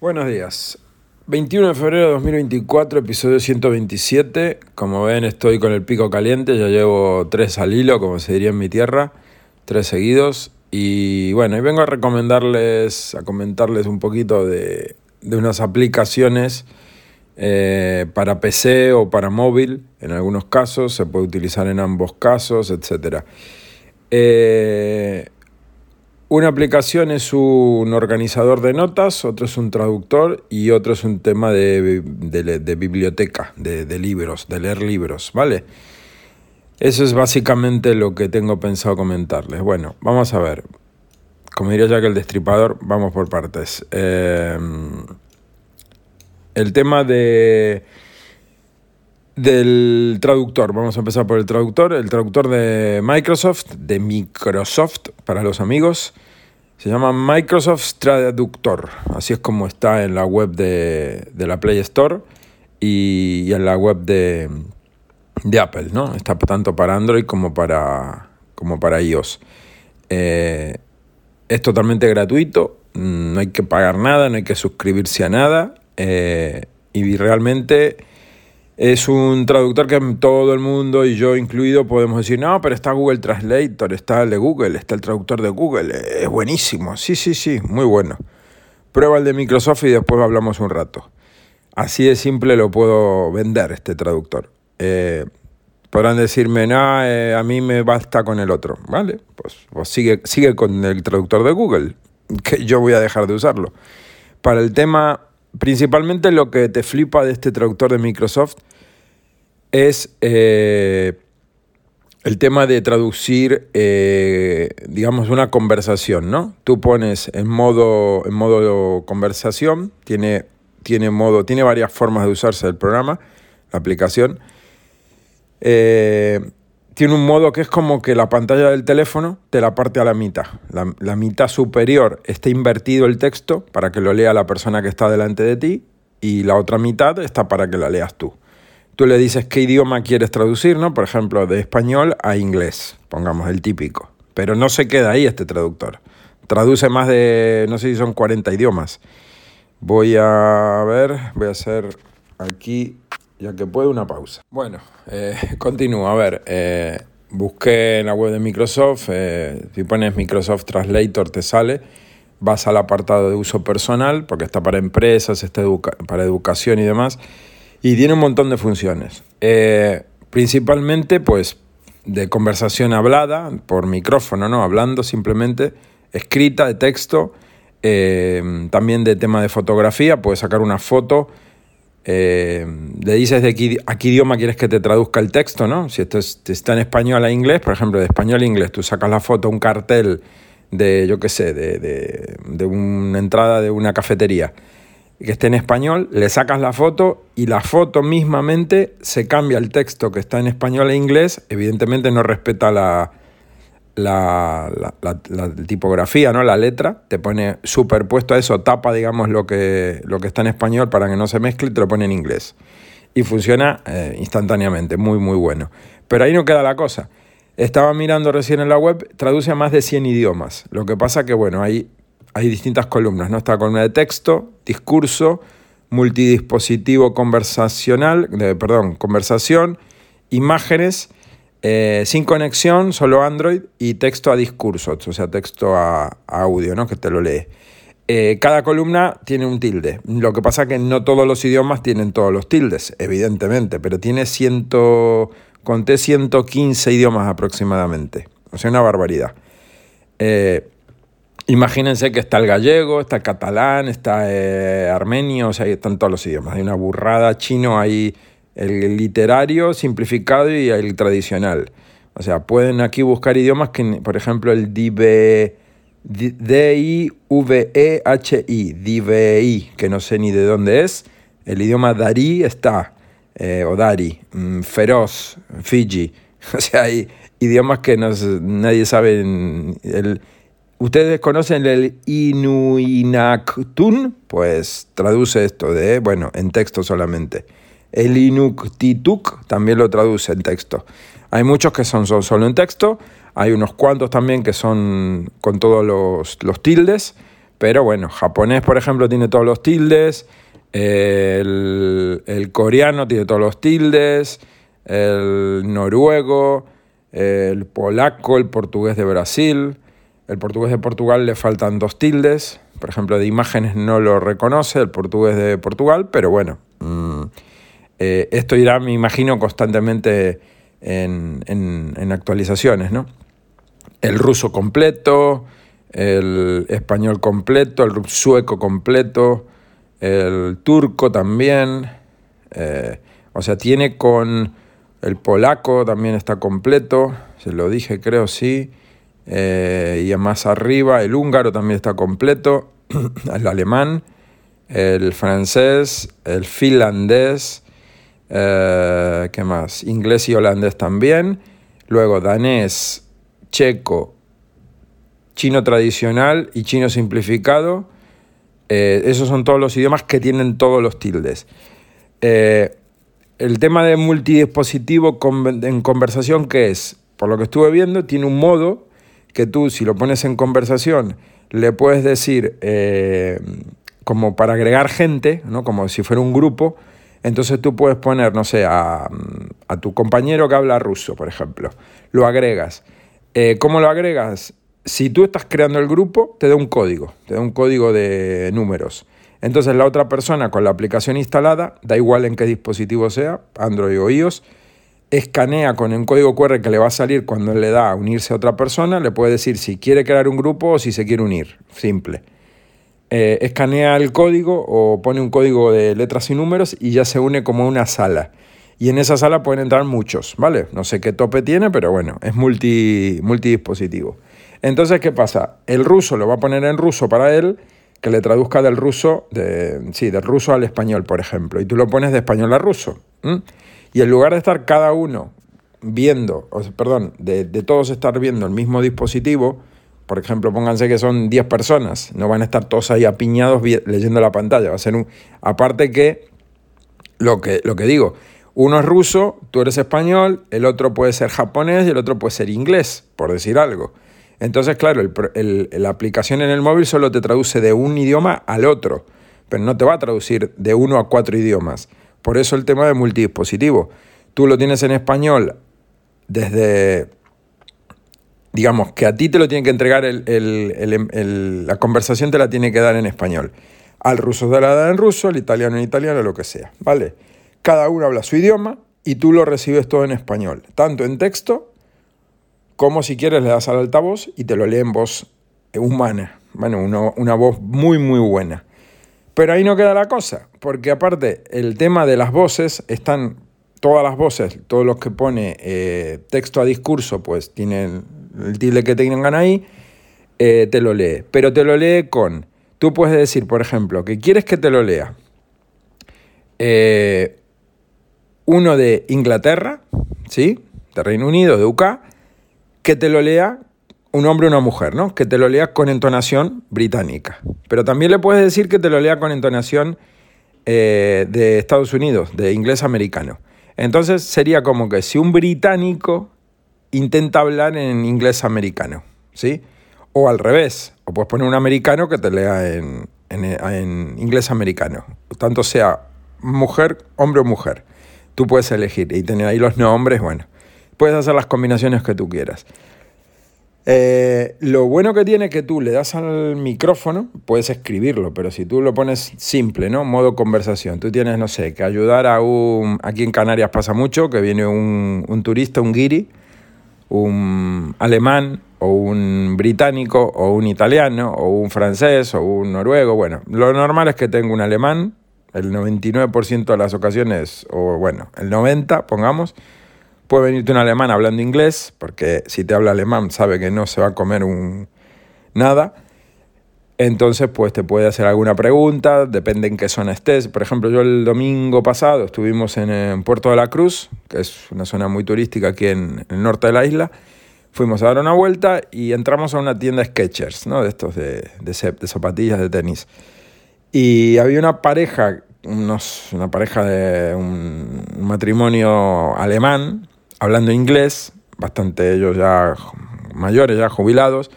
Buenos días. 21 de febrero de 2024, episodio 127. Como ven, estoy con el pico caliente. Ya llevo tres al hilo, como se diría en mi tierra. Tres seguidos. Y bueno, y vengo a recomendarles, a comentarles un poquito de, unas aplicaciones eh, para PC o para móvil. En algunos casos, se puede utilizar en ambos casos, etc. Eh, una aplicación es un organizador de notas, otro es un traductor y otro es un tema de, biblioteca, de, libros, de leer libros, ¿vale? Eso es básicamente lo que tengo pensado comentarles. Bueno, vamos a ver. Como diría ya que el destripador, vamos por partes. Eh, el tema de del traductor. Vamos a empezar por el traductor. El traductor de Microsoft, de Microsoft para los amigos, se llama Microsoft Traductor. Así es como está en la web de, la Play Store y, en la web de, Apple, ¿no? Está tanto para Android como para, como para iOS. Eh, es totalmente gratuito, no hay que pagar nada, no hay que suscribirse a nada eh, y realmente es un traductor que todo el mundo y yo incluido podemos decir, no, pero está Google Translator, está el de Google, está el traductor de Google, es buenísimo. Sí, sí, sí, muy bueno. Prueba el de Microsoft y después hablamos un rato. Así de simple lo puedo vender este traductor. Eh, podrán decirme, no, eh, a mí me basta con el otro. Vale, pues, pues sigue, sigue con el traductor de Google, que yo voy a dejar de usarlo. Para el tema principalmente lo que te flipa de este traductor de Microsoft es eh, el tema de traducir, eh, digamos, una conversación, ¿no? Tú pones en modo, en modo conversación, tiene, tiene, modo, tiene varias formas de usarse el programa, la aplicación. Eh, tiene un modo que es como que la pantalla del teléfono te la parte a la mitad. La, mitad superior está invertido el texto para que lo lea la persona que está delante de ti y la otra mitad está para que la leas tú. Tú le dices qué idioma quieres traducir, ¿no? Por ejemplo, de español a inglés, pongamos el típico. Pero no se queda ahí este traductor. Traduce más de, no sé si son 40 idiomas. Voy a ver, voy a hacer aquí ya que puedo, una pausa. Bueno, eh, continúo. A ver, eh, busqué en la web de Microsoft, eh, si pones Microsoft Translator te sale, vas al apartado de uso personal, porque está para empresas, está para educación y demás, y tiene un montón de funciones. principalmente, pues, de conversación hablada, por micrófono, ¿no? Hablando simplemente, escrita, de texto, también de tema de fotografía, puedes sacar una foto eh, le dices de qué, a qué idioma quieres que te traduzca el texto, ¿no? Si esto está en español a inglés, por ejemplo, de español a inglés, tú sacas la foto, un cartel de, yo qué sé, de, una entrada de una cafetería que esté en español, le sacas la foto y la foto mismamente se cambia el texto que está en español e inglés, evidentemente no respeta la, la, tipografía, ¿no? la letra, te pone superpuesto a eso, tapa, digamos, lo que, lo que está en español para que no se mezcle y te lo pone en inglés. Y funciona eh, instantáneamente, muy, muy bueno. Pero ahí no queda la cosa. Estaba mirando recién en la web, traduce a más de 100 idiomas. Lo que pasa que, bueno, hay, hay distintas columnas, ¿no? Está columna de texto, discurso, multidispositivo conversacional, perdón, conversación, imágenes eh, sin conexión, solo Android y texto a discurso, o sea, texto a, audio, ¿no? Que te lo lee. Eh, cada columna tiene un tilde. Lo que pasa es que no todos los idiomas tienen todos los tildes, evidentemente, pero tiene ciento, conté 115 idiomas aproximadamente. O sea, una barbaridad. Eh, imagínense que está el gallego, está el catalán, está armenio, o sea, ahí están todos los idiomas. Hay una burrada chino, hay el literario simplificado y el tradicional. O sea, pueden aquí buscar idiomas que, por ejemplo, el D-I-V-E-H-I, D-V-E-I, que no sé ni de dónde es. El idioma Dari está, eh, o Dari, mm, feroz, Fiji. O sea, hay idiomas que nadie sabe. El, ¿Ustedes conocen el Inuinaktun? Pues traduce esto de, bueno, en texto solamente. El Inuktitut también lo traduce en texto. Hay muchos que son, solo en texto, hay unos cuantos también que son con todos los, tildes, Pero bueno, japonés, por ejemplo, tiene todos los tildes, el, el coreano tiene todos los tildes, el noruego, el polaco, el portugués de Brasil, el portugués de Portugal le faltan dos tildes, por ejemplo, de imágenes no lo reconoce el portugués de Portugal, pero bueno, mm, eh, esto irá, me imagino, constantemente en, en, actualizaciones, ¿no? El ruso completo, el español completo, el sueco completo, el turco también, eh, o sea, tiene con el polaco también está completo, se lo dije creo, sí. Eh, y más arriba el húngaro también está completo, el alemán, el francés, el finlandés, eh, ¿qué más? Inglés y holandés también. Luego danés, checo, chino tradicional y chino simplificado. Eh, esos son todos los idiomas que tienen todos los tildes el tema de multidispositivo en conversación, ¿qué es? Por lo que estuve viendo, tiene un modo que tú, si lo pones en conversación, le puedes decir eh, como para agregar gente, ¿no? como si fuera un grupo. Entonces tú puedes poner, no sé, a, tu compañero que habla ruso, por ejemplo. Lo agregas. Eh, ¿Cómo lo agregas? Si tú estás creando el grupo, te da un código, te da un código de números. Entonces la otra persona con la aplicación instalada, da igual en qué dispositivo sea, Android o iOS, escanea con un código QR que le va a salir cuando le da a unirse a otra persona, le puede decir si quiere crear un grupo o si se quiere unir, simple. Eh, escanea el código o pone un código de letras y números y ya se une como una sala. Y en esa sala pueden entrar muchos, ¿vale? No sé qué tope tiene, pero bueno, es multi, multidispositivo. Entonces, ¿qué pasa? El ruso lo va a poner en ruso para él que le traduzca del ruso, de, sí, del ruso al español, por ejemplo, y tú lo pones de español a ruso. Y en lugar de estar cada uno viendo, o perdón, de, todos estar viendo el mismo dispositivo, por ejemplo, pónganse que son 10 personas, no van a estar todos ahí apiñados leyendo la pantalla, va a ser un... Aparte que lo que, lo que digo, uno es ruso, tú eres español, el otro puede ser japonés y el otro puede ser inglés, por decir algo. Entonces, claro, la aplicación en el móvil solo te traduce de un idioma al otro, pero no te va a traducir de uno a cuatro idiomas. Por eso el tema de multidispositivo. Tú lo tienes en español desde, digamos, que a ti te lo tiene que entregar, la conversación te la tiene que dar en español. Al ruso te la da en ruso, al italiano en italiano, lo que sea, ¿vale? Cada uno habla su idioma y tú lo recibes todo en español, tanto en texto como si quieres le das al altavoz y te lo lee en voz humana. Bueno, una, voz muy, muy buena. Pero ahí no queda la cosa, porque aparte el tema de las voces, están todas las voces, todos los que pone eh, texto a discurso, pues tienen el tilde que tengan ahí, eh, te lo lee. Pero te lo lee con, tú puedes decir, por ejemplo, que quieres que te lo lea eh, uno de Inglaterra, ¿sí? De Reino Unido, de UK, que te lo lea un hombre o una mujer, ¿no? Que te lo lea con entonación británica. Pero también le puedes decir que te lo lea con entonación eh, de Estados Unidos, de inglés americano. Entonces sería como que si un británico intenta hablar en inglés americano, ¿sí? O al revés, o puedes poner un americano que te lea en, en inglés americano, tanto sea mujer, hombre o mujer. Tú puedes elegir y tener ahí los nombres, bueno. Puedes hacer las combinaciones que tú quieras. Eh, lo bueno que tiene es que tú le das al micrófono, puedes escribirlo, pero si tú lo pones simple, ¿no? Modo conversación. Tú tienes, no sé, que ayudar a un... Aquí en Canarias pasa mucho, que viene un, un turista, un guiri, un alemán o un británico o un italiano o un francés o un noruego. Bueno, lo normal es que tenga un alemán, el 99% de las ocasiones, o bueno, el 90%, pongamos, Puede venirte un alemán hablando inglés, porque si te habla alemán sabe que no se va a comer un nada. Entonces, pues te puede hacer alguna pregunta, depende en qué zona estés. Por ejemplo, yo el domingo pasado estuvimos en, Puerto de la Cruz, que es una zona muy turística aquí en, el norte de la isla. Fuimos a dar una vuelta y entramos a una tienda Sketchers, ¿no? De estos de, de, zapatillas de tenis. Y había una pareja, unos, una pareja de un matrimonio alemán, hablando inglés, bastante ellos ya mayores, ya jubilados,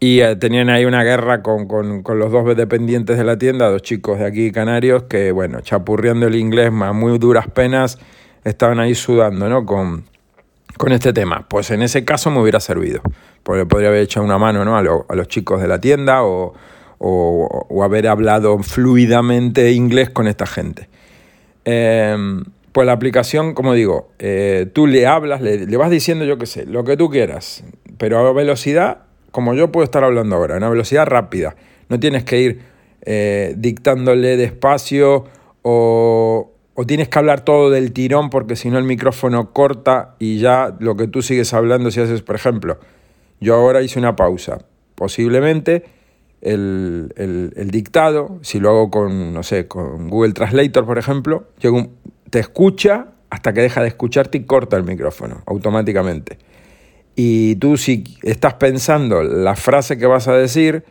Y eh, tenían ahí una guerra con, con, con, los dos dependientes de la tienda, dos chicos de aquí canarios, que bueno, chapurriando el inglés a muy duras penas, estaban ahí sudando, ¿no? Con, con este tema. Pues en ese caso me hubiera servido, porque podría haber echado una mano ¿no? a, a los chicos de la tienda o, o, o, haber hablado fluidamente inglés con esta gente. Eh, pues la aplicación, como digo, eh, tú le hablas, le, vas diciendo, yo qué sé, lo que tú quieras, pero a velocidad como yo puedo estar hablando ahora, a una velocidad rápida. No tienes que ir eh, dictándole despacio o, o, tienes que hablar todo del tirón porque si no el micrófono corta y ya lo que tú sigues hablando, si haces, por ejemplo, yo ahora hice una pausa, posiblemente el, el, el dictado, si lo hago con, no sé, con Google Translator, por ejemplo, te escucha hasta que deja de escucharte y corta el micrófono automáticamente y tú si estás pensando la frase que vas a decir,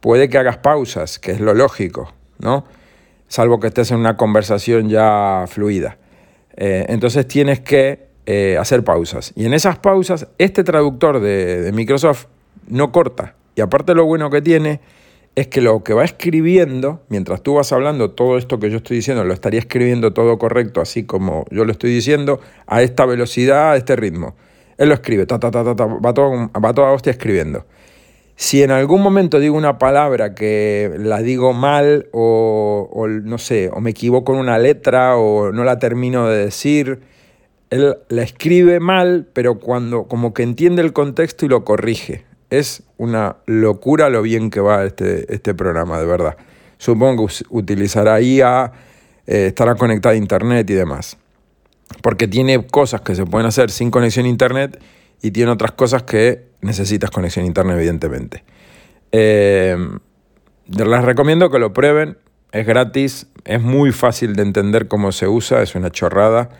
puede que hagas pausas, que es lo lógico, ¿no? Salvo que estés en una conversación ya fluida. Eh, entonces tienes que eh, hacer pausas. Y en esas pausas, este traductor de, de Microsoft no corta. Y aparte lo bueno que tiene es que lo que va escribiendo, mientras tú vas hablando, todo esto que yo estoy diciendo, lo estaría escribiendo todo correcto, así como yo lo estoy diciendo, a esta velocidad, a este ritmo. Él lo escribe, ta, ta, ta, va, todo, va toda hostia escribiendo. Si en algún momento digo una palabra que la digo mal o, o, no sé, o me equivoco en una letra o no la termino de decir, él la escribe mal, pero cuando como que entiende el contexto y lo corrige. Es una locura lo bien que va este, este programa, de verdad. Supongo que utilizará IA, eh, estará conectado a internet y demás porque tiene cosas que se pueden hacer sin conexión a internet y tiene otras cosas que necesitas conexión a internet, evidentemente. Eh, les recomiendo que lo prueben, es gratis, es muy fácil de entender cómo se usa, es una chorrada.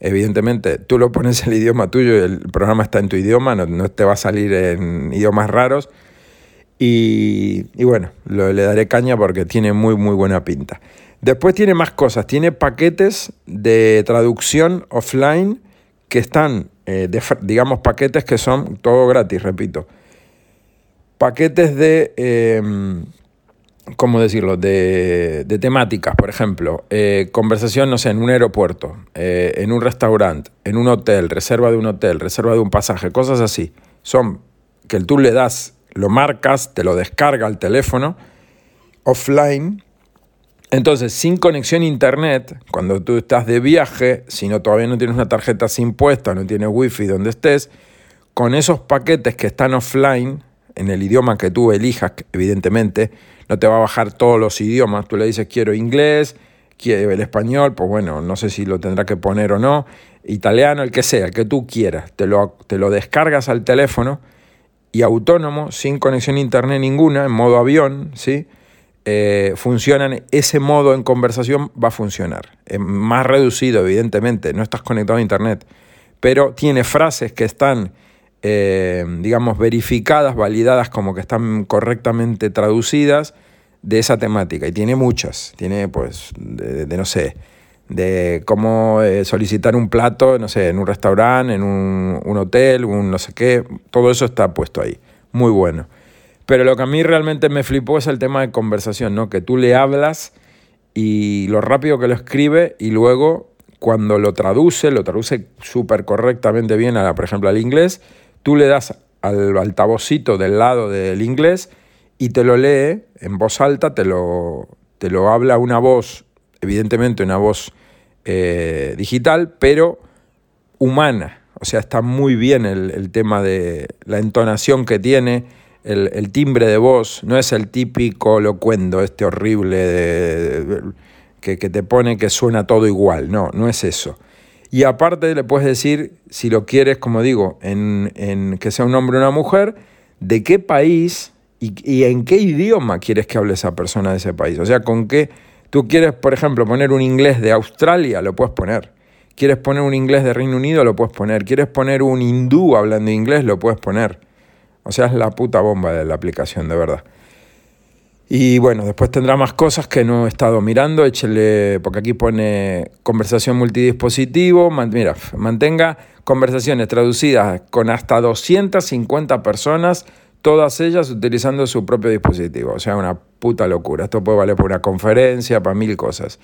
Evidentemente, tú lo pones el idioma tuyo y el programa está en tu idioma, no, te va a salir en idiomas raros. Y, y bueno, lo, le daré caña porque tiene muy, muy buena pinta. Después tiene más cosas, tiene paquetes de traducción offline que están, eh, digamos, paquetes que son todo gratis, repito. Paquetes de, eh, ¿cómo decirlo?, de, de temáticas, por ejemplo, eh, conversación, no sé, en un aeropuerto, eh, en un restaurante, en un hotel, reserva de un hotel, reserva de un pasaje, cosas así. Son que tú le das, lo marcas, te lo descarga al teléfono, offline, entonces, sin conexión a internet, cuando tú estás de viaje, si no todavía no tienes una tarjeta sin puesta, no tienes wifi donde estés, con esos paquetes que están offline, en el idioma que tú elijas, evidentemente, no te va a bajar todos los idiomas. Tú le dices quiero inglés, quiero el español, pues bueno, no sé si lo tendrá que poner o no, italiano, el que sea, el que tú quieras. Te lo, te lo descargas al teléfono y autónomo, sin conexión a internet ninguna, en modo avión, ¿sí? eh, funcionan, ese modo en conversación va a funcionar. Es más reducido, evidentemente, no estás conectado a Internet, pero tiene frases que están, eh, digamos, verificadas, validadas como que están correctamente traducidas de esa temática. Y tiene muchas, tiene pues, de, no sé, de cómo eh, solicitar un plato, no sé, en un restaurante, en un, un hotel, un no sé qué, todo eso está puesto ahí. Muy bueno. Pero lo que a mí realmente me flipó es el tema de conversación, ¿no? Que tú le hablas y lo rápido que lo escribe y luego cuando lo traduce, lo traduce súper correctamente bien, a, por ejemplo, al inglés, tú le das al altavocito del lado del inglés y te lo lee en voz alta, te lo, te lo habla una voz, evidentemente una voz eh, digital, pero humana. O sea, está muy bien el, el tema de la entonación que tiene el, el, timbre de voz no es el típico locuendo, este horrible de, que, que, te pone que suena todo igual, no, no es eso. Y aparte le puedes decir, si lo quieres, como digo, en, en que sea un hombre o una mujer, de qué país y, y, en qué idioma quieres que hable esa persona de ese país. O sea, con qué tú quieres, por ejemplo, poner un inglés de Australia, lo puedes poner. Quieres poner un inglés de Reino Unido, lo puedes poner. Quieres poner un hindú hablando inglés, lo puedes poner. O sea, es la puta bomba de la aplicación, de verdad. Y bueno, después tendrá más cosas que no he estado mirando. Échele, porque aquí pone conversación multidispositivo. mira, mantenga conversaciones traducidas con hasta 250 personas todas ellas utilizando su propio dispositivo. O sea, una puta locura. Esto puede valer para una conferencia, para mil cosas.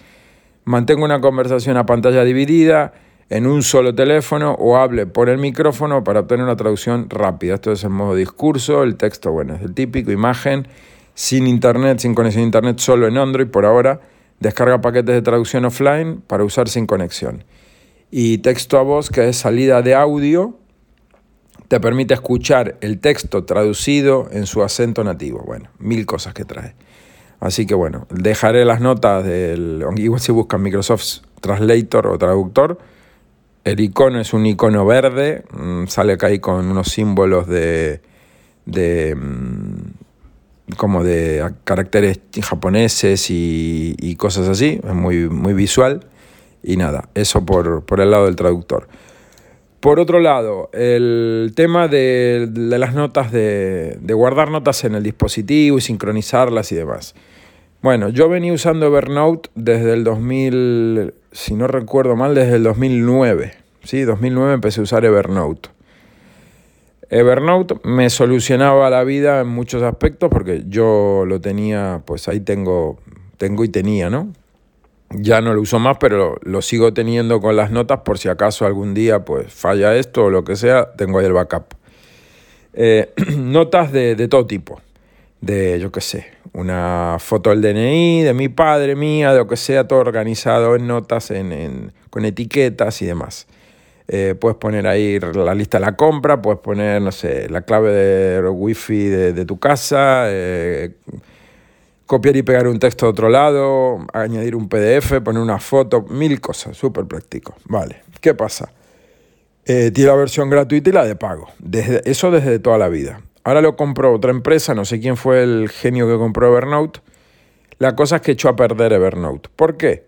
Mantengo una conversación a pantalla dividida en un solo teléfono o hable por el micrófono para obtener una traducción rápida. Esto es el modo discurso, el texto, bueno, es el típico, imagen, sin internet, sin conexión a internet, solo en Android por ahora. Descarga paquetes de traducción offline para usar sin conexión. Y texto a voz, que es salida de audio, te permite escuchar el texto traducido en su acento nativo. Bueno, mil cosas que trae. Así que bueno, dejaré las notas del. Igual si buscan Microsoft Translator o traductor, el icono es un icono verde, mm, sale acá ahí con unos símbolos de, de mm, como de caracteres japoneses y, cosas así, es muy, muy visual. Y nada, eso por, por el lado del traductor. Por otro lado, el tema de, las notas, de, de, guardar notas en el dispositivo y sincronizarlas y demás. Bueno, yo venía usando Evernote desde el 2000, si no recuerdo mal, desde el 2009. Sí, 2009 empecé a usar Evernote. Evernote me solucionaba la vida en muchos aspectos porque yo lo tenía, pues ahí tengo, tengo y tenía, ¿no? Ya no lo uso más, pero lo, sigo teniendo con las notas por si acaso algún día pues falla esto o lo que sea, tengo ahí el backup. Eh, notas de, todo tipo, de yo qué sé, una foto del DNI, de mi padre, mía, de lo que sea, todo organizado en notas, en, con etiquetas y demás. Eh, puedes poner ahí la lista de la compra, puedes poner, no sé, la clave de wifi de, de tu casa, eh, copiar y pegar un texto a otro lado, añadir un PDF, poner una foto, mil cosas, súper práctico. Vale, ¿qué pasa? Eh, tiene la versión gratuita y la de pago. Desde, eso desde toda la vida. Ahora lo compró otra empresa, no sé quién fue el genio que compró Evernote. La cosa es que echó a perder Evernote. ¿Por qué?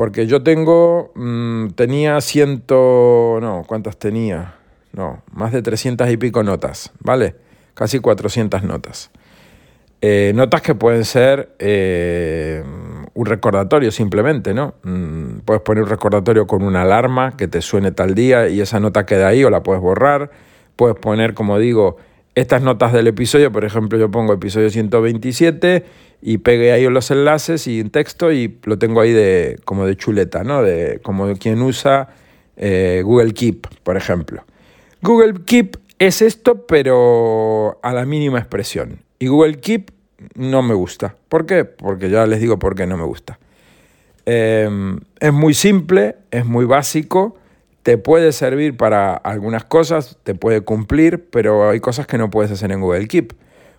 Porque yo tengo, mm, tenía ciento, no, ¿cuántas tenía? No, más de 300 y pico notas, ¿vale? Casi 400 notas. Eh, notas que pueden ser eh, un recordatorio simplemente, ¿no? Mm, puedes poner un recordatorio con una alarma que te suene tal día y esa nota queda ahí o la puedes borrar. Puedes poner, como digo, estas notas del episodio, por ejemplo, yo pongo episodio 127 y pegué ahí los enlaces y en texto y lo tengo ahí de como de chuleta, ¿no? De como quien usa eh, Google Keep, por ejemplo. Google Keep es esto, pero a la mínima expresión. Y Google Keep no me gusta. ¿Por qué? Porque ya les digo por qué no me gusta. Em, es muy simple, es muy básico, te puede servir para algunas cosas, te puede cumplir, pero hay cosas que no puedes hacer en Google Keep.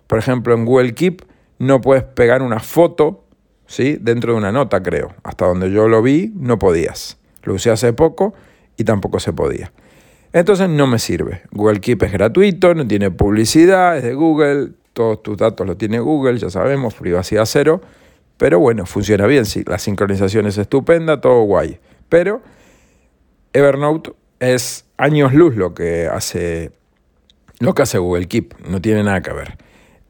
Por ejemplo, en Google Keep no puedes pegar una foto ¿sí? dentro de una nota, creo. Hasta donde yo lo vi, no podías. Lo usé hace poco y tampoco se podía. Entonces no me sirve. Google Keep es gratuito, no tiene publicidad, es de Google, todos tus datos los tiene Google, ya sabemos, privacidad cero, pero bueno, funciona bien, sí, la sincronización es estupenda, todo guay. Pero Evernote es años luz lo que hace lo que hace Google Keep, no tiene nada que ver.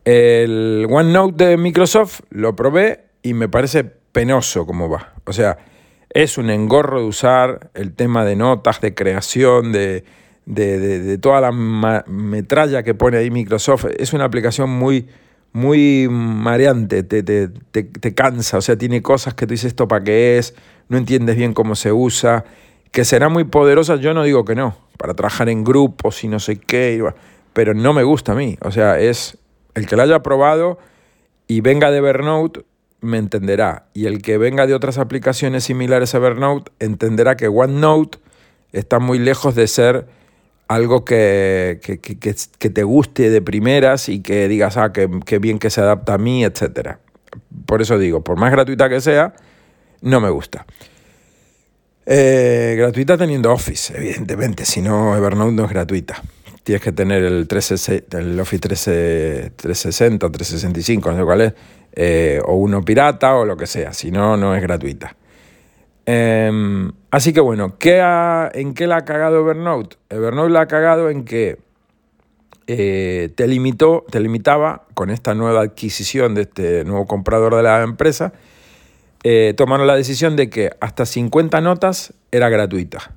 El OneNote de Microsoft lo probé y me parece penoso cómo va. O sea, es un engorro de usar el tema de notas, de creación, de, de, toda la metralla que pone ahí Microsoft. Es una aplicación muy, muy mareante, te, te, te, cansa, o sea, tiene cosas que tú dices esto para qué es, no entiendes bien cómo se usa, que será muy poderosa, yo no digo que no, para trabajar en grupos y no sé qué, pero no me gusta a mí, o sea, es el que la haya probado y venga de Evernote me entenderá, y el que venga de otras aplicaciones similares a Evernote entenderá que OneNote está muy lejos de ser algo que, que, te guste de primeras y que digas, ah, qué bien que se adapta a mí, etc. Por eso digo, por más gratuita que sea, no me gusta. Eh, gratuita teniendo Office, evidentemente, si no, Evernote no es gratuita. Tienes que tener el, 13, el Office 13, 360, 365, no sé cuál es, eh, o uno pirata o lo que sea, si no, no es gratuita. Em, así que bueno, ¿qué ¿en qué la ha cagado Evernote? Evernote la ha cagado en que eh, te, limitó, te limitaba con esta nueva adquisición de este nuevo comprador de la empresa, eh, tomaron la decisión de que hasta 50 notas era gratuita.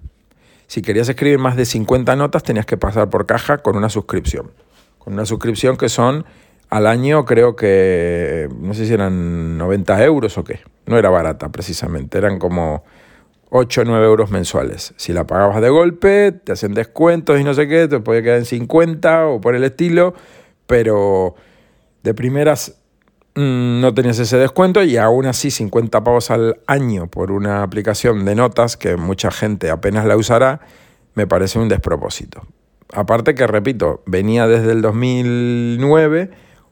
Si querías escribir más de 50 notas tenías que pasar por caja con una suscripción. con una suscripción que son al año creo que, no sé si eran 90 euros o qué, no era barata precisamente, eran como 8 o 9 euros mensuales. Si la pagabas de golpe, te hacen descuentos y no sé qué, te podía quedar en 50 o por el estilo, pero de primeras no tenías ese descuento y aún así 50 pavos al año por una aplicación de notas que mucha gente apenas la usará, me parece un despropósito. Aparte que, repito, venía desde el 2009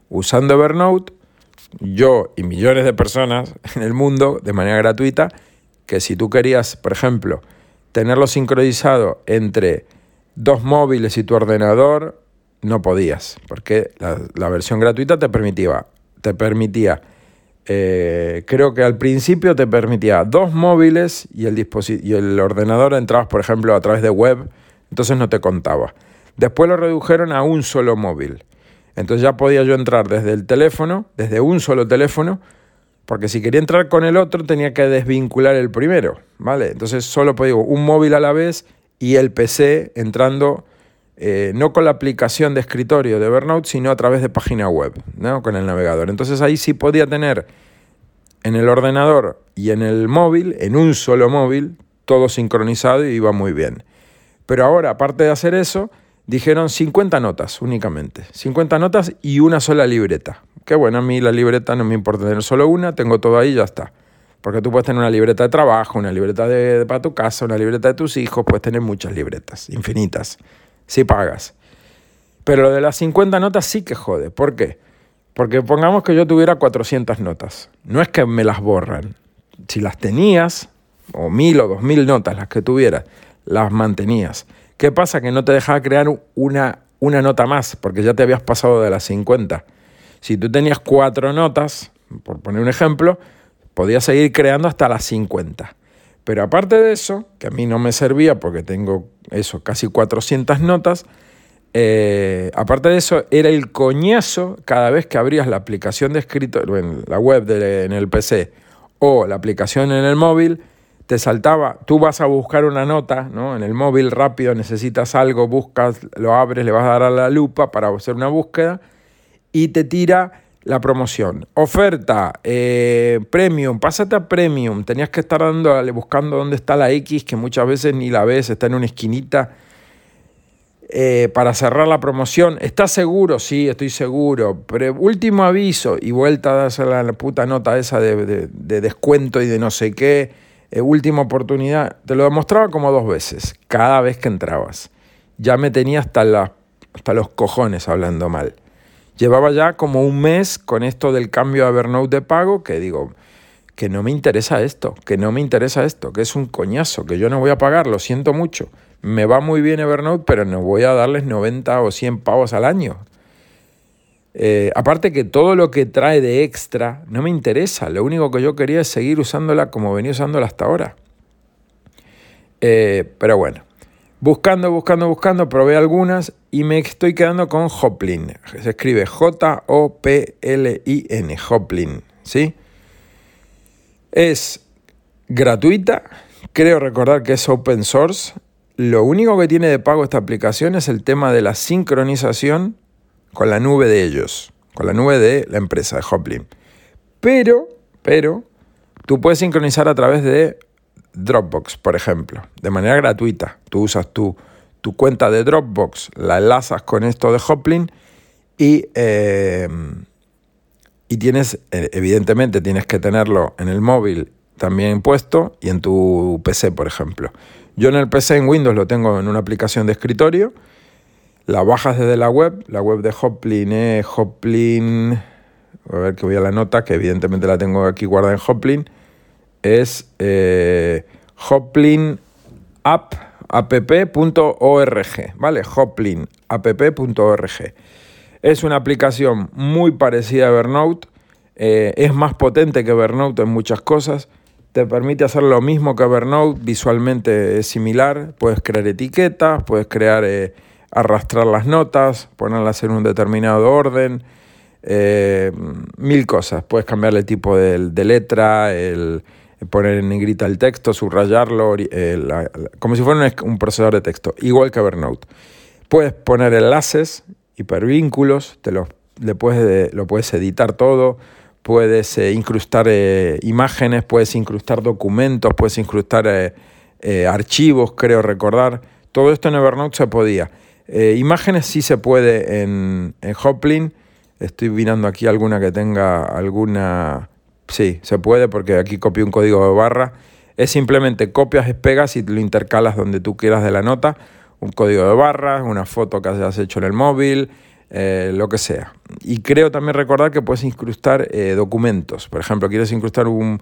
usando Evernote, yo y millones de personas en el mundo de manera gratuita, que si tú querías, por ejemplo, tenerlo sincronizado entre dos móviles y tu ordenador, no podías, porque la, versión gratuita te permitía, te permitía eh, creo que al principio te permitía dos móviles y el, y el ordenador entrabas, por ejemplo, a través de web, entonces no te contaba. Después lo redujeron a un solo móvil. Entonces ya podía yo entrar desde el teléfono, desde un solo teléfono, porque si quería entrar con el otro tenía que desvincular el primero, ¿vale? Entonces solo podía un móvil a la vez y el PC entrando eh, no con la aplicación de escritorio de Evernote, sino a través de página web, ¿no? Con el navegador. Entonces ahí sí podía tener en el ordenador y en el móvil, en un solo móvil, todo sincronizado y iba muy bien. Pero ahora, aparte de hacer eso, dijeron 50 notas únicamente. 50 notas y una sola libreta. Que bueno, a mí la libreta no me importa tener solo una, tengo todo ahí y ya está. Porque tú puedes tener una libreta de trabajo, una libreta de, para tu casa, una libreta de tus hijos, puedes tener muchas libretas, infinitas, si pagas. Pero lo de las 50 notas sí que jode. ¿Por qué? Porque pongamos que yo tuviera 400 notas. No es que me las borran. Si las tenías, o mil o dos mil notas, las que tuvieras, las mantenías. ¿Qué pasa? Que no te dejaba crear una, una nota más, porque ya te habías pasado de las 50. Si tú tenías cuatro notas, por poner un ejemplo, podías seguir creando hasta las 50. Pero aparte de eso, que a mí no me servía porque tengo eso, casi 400 notas, eh, aparte de eso, era el coñazo cada vez que abrías la aplicación de escrito, en la web en el PC o la aplicación en el móvil, te saltaba, tú vas a buscar una nota, ¿no? En el móvil rápido necesitas algo, buscas, lo abres, le vas a dar a la lupa para hacer una búsqueda y te tira la promoción. Oferta, eh, premium, pásate a premium. Tenías que estar dando, buscando dónde está la X, que muchas veces ni la ves, está en una esquinita. Eh, para cerrar la promoción. ¿Estás seguro? Sí, estoy seguro. Pero último aviso y vuelta a darse la, puta nota esa de descuento y de no sé qué eh, última oportunidad, te lo demostraba como dos veces, cada vez que entrabas. Ya me tenía hasta, hasta los cojones hablando mal. Llevaba ya como un mes con esto del cambio a Evernote de pago que digo, que no me interesa esto, que no me interesa esto, que es un coñazo, que yo no voy a pagar, lo siento mucho. Me va muy bien Evernote, pero no voy a darles 90 o 100 pavos al año. Eh, aparte que todo lo que trae de extra no me interesa, lo único que yo quería es seguir usándola como venía usándola hasta ahora. Eh, pero bueno, buscando, buscando, buscando, probé algunas y me estoy quedando con Hoplin. Se escribe J-O-P-L-I-N, Hoplin, ¿sí? Es gratuita, creo recordar que es open source. Lo único que tiene de pago esta aplicación es el tema de la sincronización con la nube de ellos, con la nube de la empresa de Hoplin. Pero, pero, tú puedes sincronizar a través de Dropbox, por ejemplo, de manera gratuita. Tú usas tu, tu cuenta de Dropbox, la enlazas con esto de Hoplin y, eh, y tienes, eh, evidentemente, tienes que tenerlo en el móvil también puesto y en tu PC, por ejemplo. Yo en el PC en Windows lo tengo en una aplicación de escritorio la bajas desde la web, la web de Hoplin es Hoplin, a ver que voy a la nota, que evidentemente la tengo aquí guardada en Hoplin, es eh, hoplinapp.org, ¿vale? hoplinapp.org. Es una aplicación muy parecida a Evernote, eh, es más potente que Evernote en muchas cosas, te permite hacer lo mismo que Evernote, visualmente es similar, puedes crear etiquetas, puedes crear... Eh, arrastrar las notas, ponerlas en un determinado orden, eh, mil cosas. Puedes cambiarle el tipo de, letra, el, poner en negrita el texto, subrayarlo, como si fuera un, procesador de texto, igual que Evernote. Puedes poner enlaces hipervínculos, te los, le puedes, lo puedes editar todo, puedes eh, incrustar eh, imágenes, puedes incrustar documentos, puedes incrustar eh, archivos, creo recordar. Todo esto en Evernote se podía. imágenes sí se puede en, en Hoplin. Estoy mirando aquí alguna que tenga alguna... Sí, se puede porque aquí copio un código de barra. Es simplemente copias, pegas y lo intercalas donde tú quieras de la nota. Un código de barras, una foto que hayas hecho en el móvil, eh, lo que sea. Y creo también recordar que puedes incrustar eh, documentos. Por ejemplo, quieres incrustar un,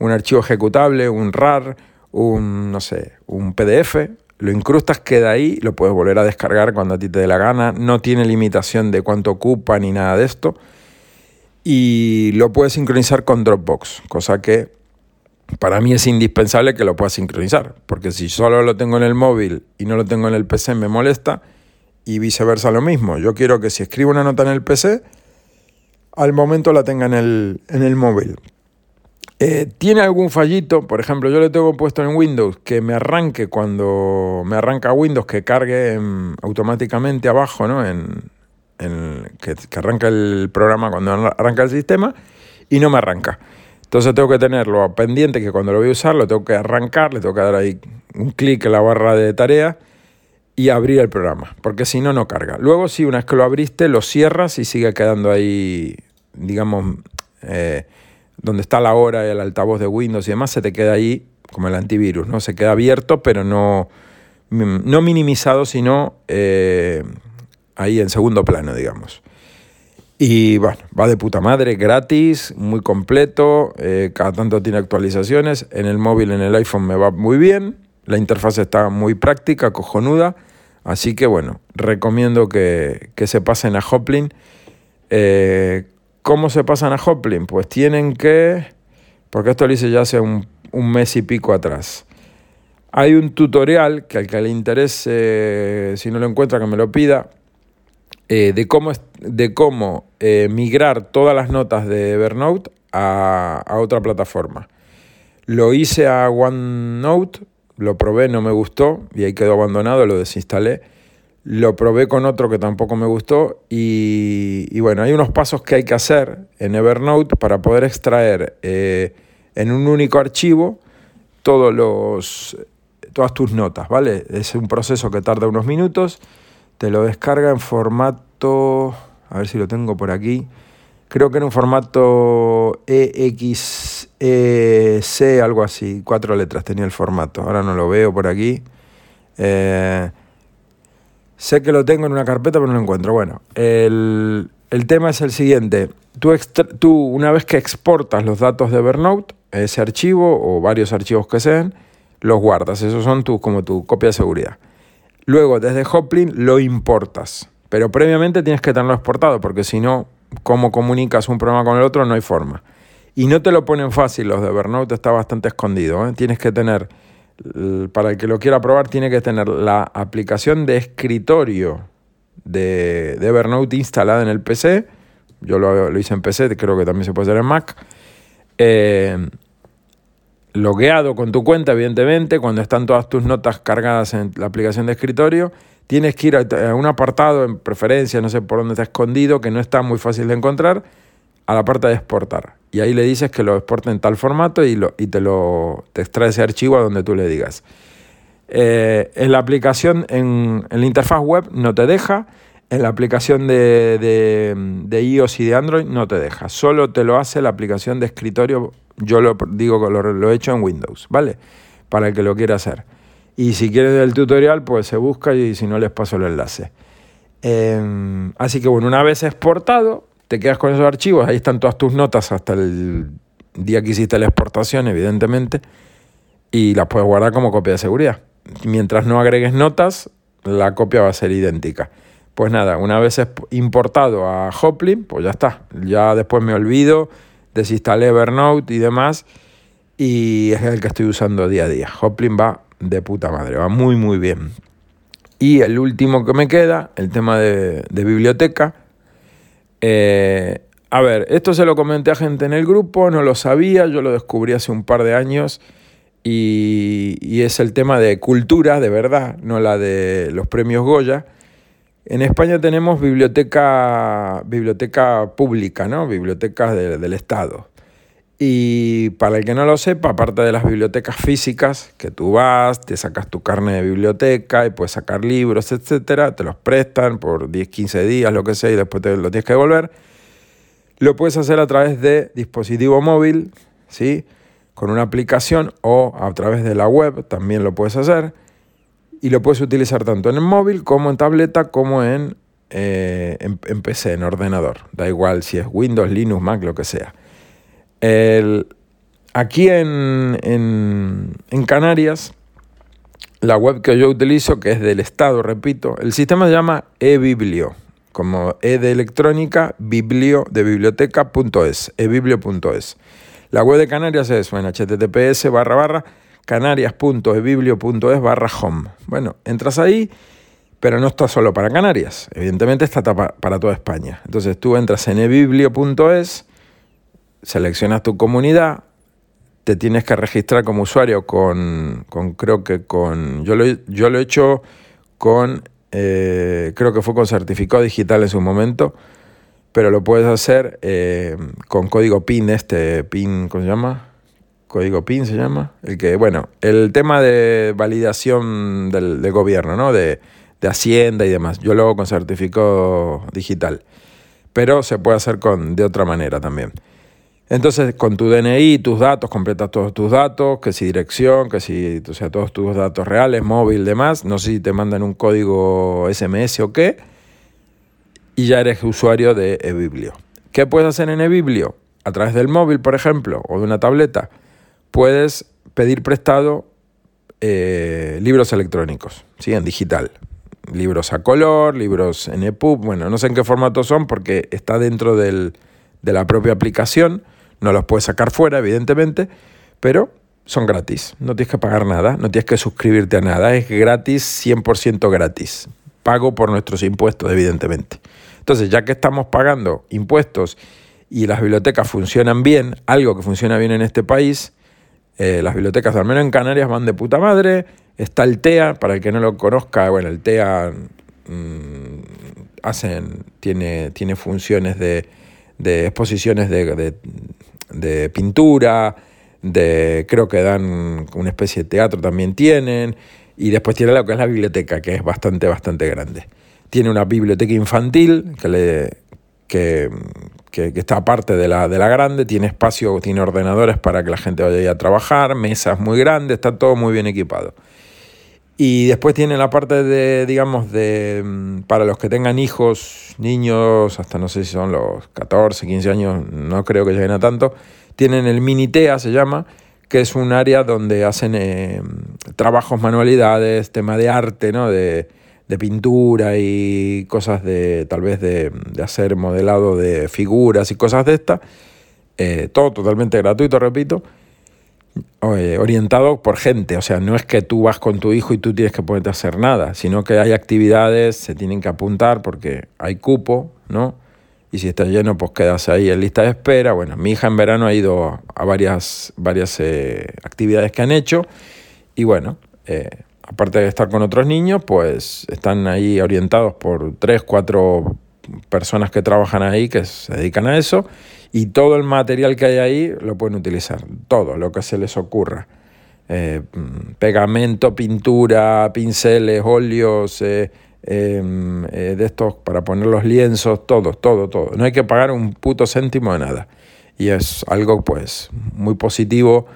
archivo ejecutable, un RAR, un, no sé, un PDF, lo incrustas, queda ahí, lo puedes volver a descargar cuando a ti te dé la gana, no tiene limitación de cuánto ocupa ni nada de esto. Y lo puedes sincronizar con Dropbox, cosa que para mí es indispensable que lo puedas sincronizar, porque si solo lo tengo en el móvil y no lo tengo en el PC me molesta y viceversa lo mismo. Yo quiero que si escribo una nota en el PC, al momento la tenga en el, en el móvil. Eh, ¿Tiene algún fallito? Por ejemplo, yo le tengo puesto en Windows que me arranque cuando me arranca Windows, que cargue automáticamente abajo, ¿no? En, que, que arranca el programa cuando arranca el sistema y no me arranca. Entonces tengo que tenerlo pendiente que cuando lo voy a usar lo tengo que arrancar, le tengo que dar ahí un clic en la barra de tarea y abrir el programa, porque si no, no carga. Luego, si una vez que lo abriste, lo cierras y sigue quedando ahí, digamos, eh, donde está la hora, el altavoz de Windows y demás, se te queda ahí como el antivirus, ¿no? Se queda abierto, pero no, no minimizado, sino eh, ahí en segundo plano, digamos. Y bueno, va de puta madre, gratis, muy completo, eh, cada tanto tiene actualizaciones, en el móvil, en el iPhone me va muy bien, la interfaz está muy práctica, cojonuda. Así que bueno, recomiendo que, se pasen a Hoplin. Eh, ¿Cómo se pasan a Hoplin? Pues tienen que, porque esto lo hice ya hace un, mes y pico atrás. Hay un tutorial que al que le interese, si no lo encuentra, que me lo pida, eh, de cómo, de cómo eh, migrar todas las notas de Evernote a, a otra plataforma. Lo hice a OneNote, lo probé, no me gustó y ahí quedó abandonado, lo desinstalé. Lo probé con otro que tampoco me gustó y, bueno, hay unos pasos que hay que hacer en Evernote para poder extraer eh, en un único archivo todos los, todas tus notas, ¿vale? Es un proceso que tarda unos minutos, te lo descarga en formato, a ver si lo tengo por aquí, creo que en un formato EXC, algo así, cuatro letras tenía el formato, ahora no lo veo por aquí. Eh, sé que lo tengo en una carpeta, pero no lo encuentro. Bueno, el, tema es el siguiente. Tú, tú, una vez que exportas los datos de Evernote, ese archivo o varios archivos que sean, los guardas. Esos son tus, como tu copia de seguridad. Luego, desde Hoplin, lo importas. Pero previamente tienes que tenerlo exportado, porque si no, cómo comunicas un programa con el otro, no hay forma. Y no te lo ponen fácil, los de Evernote está bastante escondido. ¿eh? Tienes que tener, para el que lo quiera probar, tiene que tener la aplicación de escritorio de, de Evernote instalada en el PC. Yo lo, hice en PC, creo que también se puede hacer en Mac. Eh, logueado con tu cuenta, evidentemente, cuando están todas tus notas cargadas en la aplicación de escritorio tienes que ir a un apartado en preferencia, no sé por dónde está escondido, que no está muy fácil de encontrar, a la parte de exportar. Y ahí le dices que lo exporte en tal formato y, lo, y te lo te extrae ese archivo a donde tú le digas. Eh, en la aplicación, en, la interfaz web no te deja, en la aplicación de, de, iOS y de Android no te deja, solo te lo hace la aplicación de escritorio, yo lo digo que lo, he hecho en Windows, ¿vale? Para el que lo quiera hacer. Y si quieres el tutorial, pues se busca y si no les paso el enlace. Em, así que bueno, una vez exportado, te quedas con esos archivos, ahí están todas tus notas hasta el día que hiciste la exportación, evidentemente, y las puedes guardar como copia de seguridad. Mientras no agregues notas, la copia va a ser idéntica. Pues nada, una vez importado a Hoplin, pues ya está. Ya después me olvido, desinstalé Evernote y demás, y es el que estoy usando día a día. Hoplin va de puta madre, va muy muy bien. Y el último que me queda, el tema de, biblioteca. Eh, a ver, esto se lo comenté a gente en el grupo, no lo sabía, yo lo descubrí hace un par de años y, y es el tema de cultura, de verdad, no la de los premios Goya, En España tenemos biblioteca, biblioteca pública, ¿no? Bibliotecas del Estado. Y para el que no lo sepa, aparte de las bibliotecas físicas, que tú vas, te sacas tu carne de biblioteca y puedes sacar libros, etcétera, te los prestan por 10, 15 días, lo que sea, y después te lo tienes que devolver. Lo puedes hacer a través de dispositivo móvil, ¿sí? Con una aplicación o a través de la web también lo puedes hacer. Y lo puedes utilizar tanto en el móvil como en tableta como en, eh, en PC, en ordenador. Da igual si es Windows, Linux, Mac, lo que sea. El, aquí en, en, Canarias, la web que yo utilizo, que es del Estado, repito, el sistema se llama eBiblio, como e de electrónica, biblio de biblioteca.es, ebiblio.es. La web de Canarias es en https barra barra canarias.ebiblio.es barra home. Bueno, entras ahí, pero no está solo para Canarias, evidentemente está para toda España. Entonces tú entras en ebiblio.es seleccionas tu comunidad, te tienes que registrar como usuario con, creo que con, yo lo, yo lo he hecho con, eh, creo que fue con certificado digital en su momento, pero lo puedes hacer eh, con código PIN, este PIN, ¿cómo se llama? Código PIN se llama. El que, bueno, el tema de validación del, gobierno, ¿no? De, de Hacienda y demás. Yo lo hago con certificado digital, pero se puede hacer con, de otra manera también. Entonces, con tu DNI, tus datos, completas todos tus datos, que si dirección, que si, o sea, todos tus datos reales, móvil, demás. No sé si te mandan un código SMS o qué. Y ya eres usuario de eBiblio. ¿Qué puedes hacer en eBiblio? A través del móvil, por ejemplo, o de una tableta, puedes pedir prestado eh, libros electrónicos, ¿sí? En digital. Libros a color, libros en EPUB, bueno, no sé en qué formato son porque está dentro del, de la propia aplicación no los puedes sacar fuera, evidentemente, pero son gratis. No tienes que pagar nada, no tienes que suscribirte a nada. Es gratis, 100% gratis. Pago por nuestros impuestos, evidentemente. Entonces, ya que estamos pagando impuestos y las bibliotecas funcionan bien, algo que funciona bien en este país, eh, las bibliotecas, al menos en Canarias, van de puta madre. Está el TEA, para el que no lo conozca, bueno, el TEA mm, hacen, tiene, tiene funciones de de exposiciones de, de, pintura, de creo que dan una especie de teatro también tienen, y después tiene lo que es la biblioteca, que es bastante, bastante grande. Tiene una biblioteca infantil que, le, que, que, está aparte de la, de la grande, tiene espacio, tiene ordenadores para que la gente vaya a trabajar, mesas muy grandes, está todo muy bien equipado. Y después tiene la parte de, digamos, de mm, para los que tengan hijos, niños, hasta no sé si son los 14, 15 años, no creo que lleguen a tanto, tienen el Minitea, se llama, que es un área donde hacen eh, trabajos, manualidades, tema de arte, ¿no? De, de pintura y cosas de, tal vez de, de, hacer modelado de figuras y cosas de estas. Eh, todo totalmente gratuito, repito orientado por gente, o sea, no es que tú vas con tu hijo y tú tienes que ponerte a hacer nada, sino que hay actividades, se tienen que apuntar porque hay cupo, ¿no? Y si está lleno, pues quedas ahí en lista de espera. Bueno, mi hija en verano ha ido a varias, varias eh, actividades que han hecho y bueno, eh, aparte de estar con otros niños, pues están ahí orientados por tres, cuatro personas que trabajan ahí que se dedican a eso y todo el material que hay ahí lo pueden utilizar, todo lo que se les ocurra. Eh, pegamento, pintura, pinceles, óleos, eh, em, eh, de estos para poner los lienzos, todo, todo, todo. No hay que pagar un puto céntimo de nada. Y es algo pues muy positivo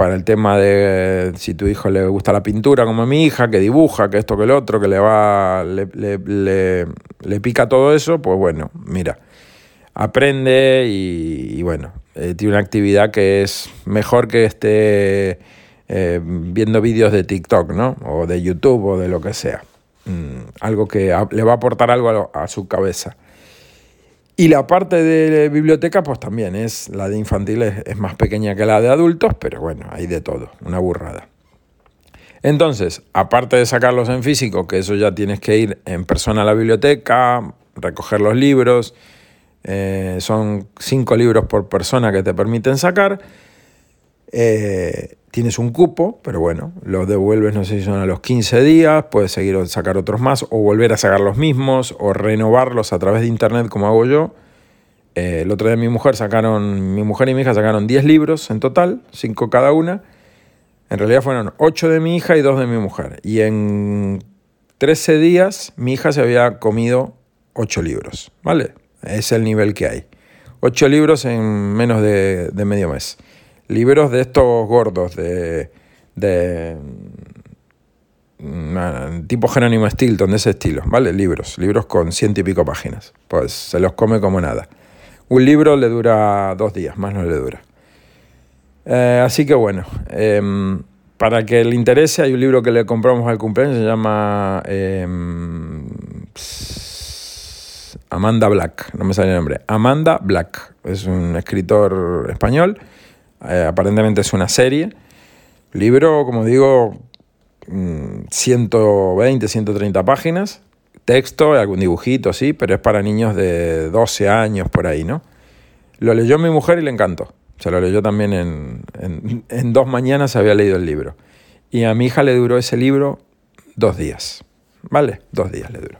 para el tema de si tu hijo le gusta la pintura como a mi hija, que dibuja, que esto, que el otro, que le va, le, le, le pica todo eso, pues bueno, mira aprende y, bueno, eh, tiene una actividad que es mejor que esté eh, viendo vídeos de TikTok, ¿no? O de YouTube o de lo que sea. Mm, algo que le va a aportar algo a, su cabeza. Y la parte de biblioteca, pues también es, la de infantiles es más pequeña que la de adultos, pero bueno, hay de todo, una burrada. Entonces, aparte de sacarlos en físico, que eso ya tienes que ir en persona a la biblioteca, recoger los libros, eh, son cinco libros por persona que te permiten sacar. Eh, tienes un cupo, pero bueno, los devuelves, no sé si son a los 15 días, puedes seguir o sacar otros más, o volver a sacar los mismos, o renovarlos a través de internet como hago yo. Eh, el otro día mi mujer sacaron, mi mujer y mi hija sacaron 10 libros en total, 5 cada una. En realidad fueron 8 de mi hija y 2 de mi mujer. Y en 13 días mi hija se había comido 8 libros, ¿vale? Es el nivel que hay. 8 libros en menos de medio mes libros de estos gordos, de, de mm, tipo Jerónimo Stilton, de ese estilo, ¿vale? Libros, libros con ciento y pico páginas. Pues se los come como nada. Un libro le dura dos días, más no le dura. Eh, así que bueno, em, para que le interese, hay un libro que le compramos al cumpleaños, se llama em, Amanda Black, no me sale el nombre. Amanda Black, es un escritor español eh, aparentemente es una serie. Libro, como digo, 120, mm, 130 páginas. Texto, algún dibujito, sí, pero es para niños de 12 años por ahí, ¿no? Lo leyó mi mujer y le encantó. Se lo leyó también en, en, en dos mañanas, había leído el libro. Y a mi hija le duró ese libro dos días. ¿Vale? Dos días le duró.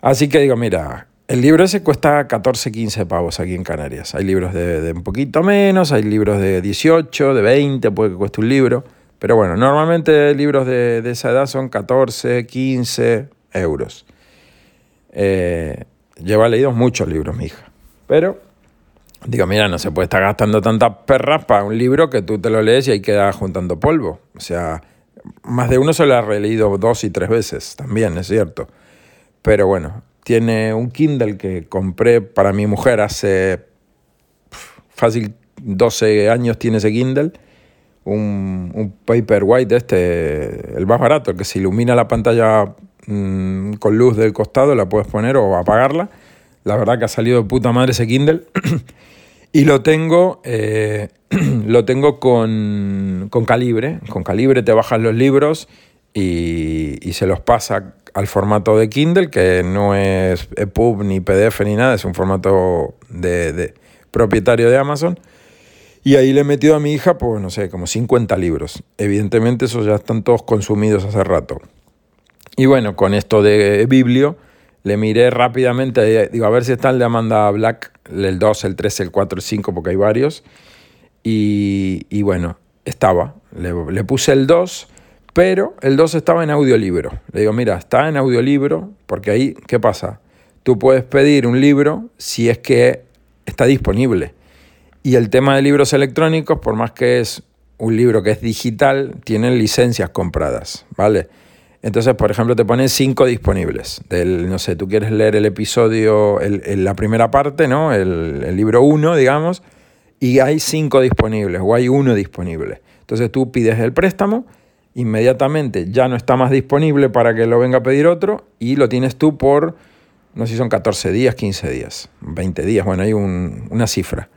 Así que digo, mira, el libro ese cuesta 14, 15 pavos aquí en Canarias. Hay libros de, un poquito menos, hay libros de 18, de 20, puede que cueste un libro. Pero bueno, normalmente libros de, esa edad son 14, 15 euros. Eh, lleva leído muchos libros, mi hija. Pero digo, mira, no se puede estar gastando tantas perras para un libro que tú te lo lees y ahí queda juntando polvo. O sea, más de uno se lo ha releído dos y tres veces, también, es cierto. Pero bueno, tiene un Kindle que compré para mi mujer hace fácil 12 años tiene ese Kindle. Un, un Paperwhite este, el más barato, que se ilumina la pantalla mm, con luz del costado, la puedes poner o apagarla. La verdad que ha salido de puta madre ese Kindle. y lo tengo, eh, lo tengo con, con, calibre. Con calibre te bajas los libros y, y se los pasa al formato de Kindle, que no es EPUB ni PDF ni nada, es un formato de, propietario de Amazon. Y ahí le he metido a mi hija, pues no sé, como 50 libros. Evidentemente esos ya están todos consumidos hace rato. Y bueno, con esto de Biblio, le miré rápidamente, digo, a ver si está el de Amanda Black, el 2, el 3, el 4, el 5, porque hay varios. Y, bueno, estaba. Le, le puse el 2 pero el 2 estaba en audiolibro. Le digo, mira, está en audiolibro, porque ahí, ¿qué pasa? Tú puedes pedir un libro si es que está disponible. Y el tema de libros electrónicos, por más que es un libro que es digital, tienen licencias compradas, ¿vale? Entonces, por ejemplo, te ponen cinco disponibles. Del, no sé, tú quieres leer el episodio, el, la primera parte, ¿no? El, libro 1, digamos, y hay cinco disponibles o hay uno disponible. Entonces tú pides el préstamo inmediatamente ya no está más disponible para que lo venga a pedir otro y lo tienes tú por, no sé si son 14 días, 15 días, 20 días, bueno, hay una cifra.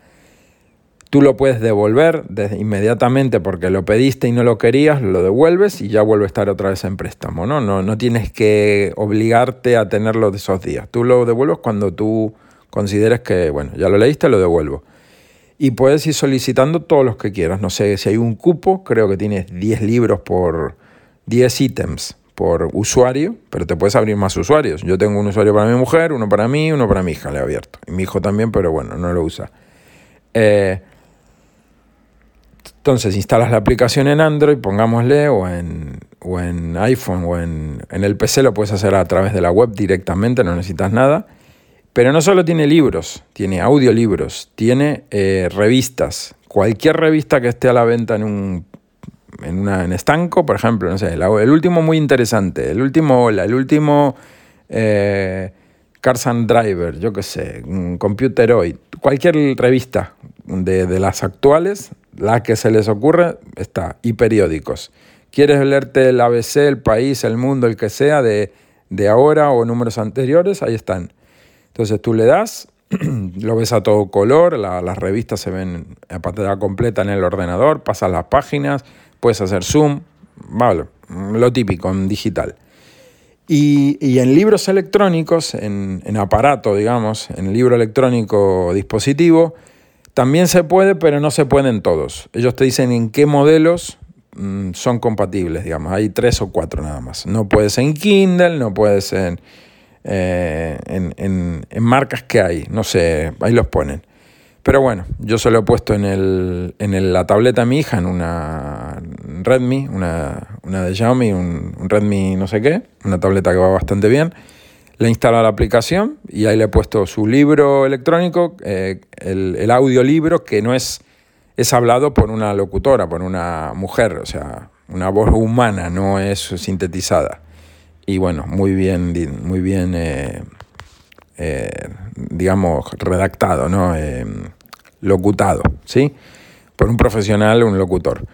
Tú lo puedes devolver inmediatamente porque lo pediste y no lo querías, lo devuelves y ya vuelve a estar otra vez en préstamo, ¿no? No, no tienes que obligarte a tenerlo de esos días. Tú lo devuelves cuando tú consideres que, bueno, ya lo leíste, lo devuelvo y puedes ir solicitando todos los que quieras. No sé si hay un cupo, creo que tienes 10 libros por 10 ítems por usuario, pero te puedes abrir más usuarios. Yo tengo un usuario para mi mujer, uno para mí, uno para mi hija, le he abierto. Y mi hijo también, pero bueno, no lo usa. Eh, entonces instalas la aplicación en Android, pongámosle, o en, o en iPhone o en, en el PC lo puedes hacer a través de la web directamente, no necesitas nada. Pero no solo tiene libros, tiene audiolibros, tiene eh, revistas. Cualquier revista que esté a la venta en un en, una, en estanco, por ejemplo, no sé, el, último muy interesante, el último Hola, el último eh, Cars and Driver, yo qué sé, Computeroid, cualquier revista de, de, las actuales, la que se les ocurre, está, y periódicos. ¿Quieres leerte el ABC, el país, el mundo, el que sea, de, de ahora o números anteriores? Ahí están. Entonces tú le das, lo ves a todo color, las revistas se ven a pantalla completa en el ordenador, pasas las páginas, puedes hacer zoom, vale, lo típico en digital. Y, en libros electrónicos, en, aparato, digamos, en libro electrónico dispositivo, También se puede, pero no se pueden todos. Ellos te dicen en qué modelos mm, son compatibles, digamos. Hay tres o cuatro nada más. No puedes en Kindle, no puedes en, eh, en, marcas que hay. No sé, ahí los ponen. Pero bueno, yo se lo he puesto en, el, en la tableta de mi hija, en una Redmi, una, una de Xiaomi, un, un, Redmi no sé qué, una tableta que va bastante bien. Le instala la aplicación y ahí le he puesto su libro electrónico, eh, el, el audiolibro que no es, es hablado por una locutora, por una mujer, o sea, una voz humana, no es sintetizada. Y bueno, muy bien, muy bien eh, eh, digamos, redactado, ¿no? locutado, ¿sí? Por un profesional, un locutor.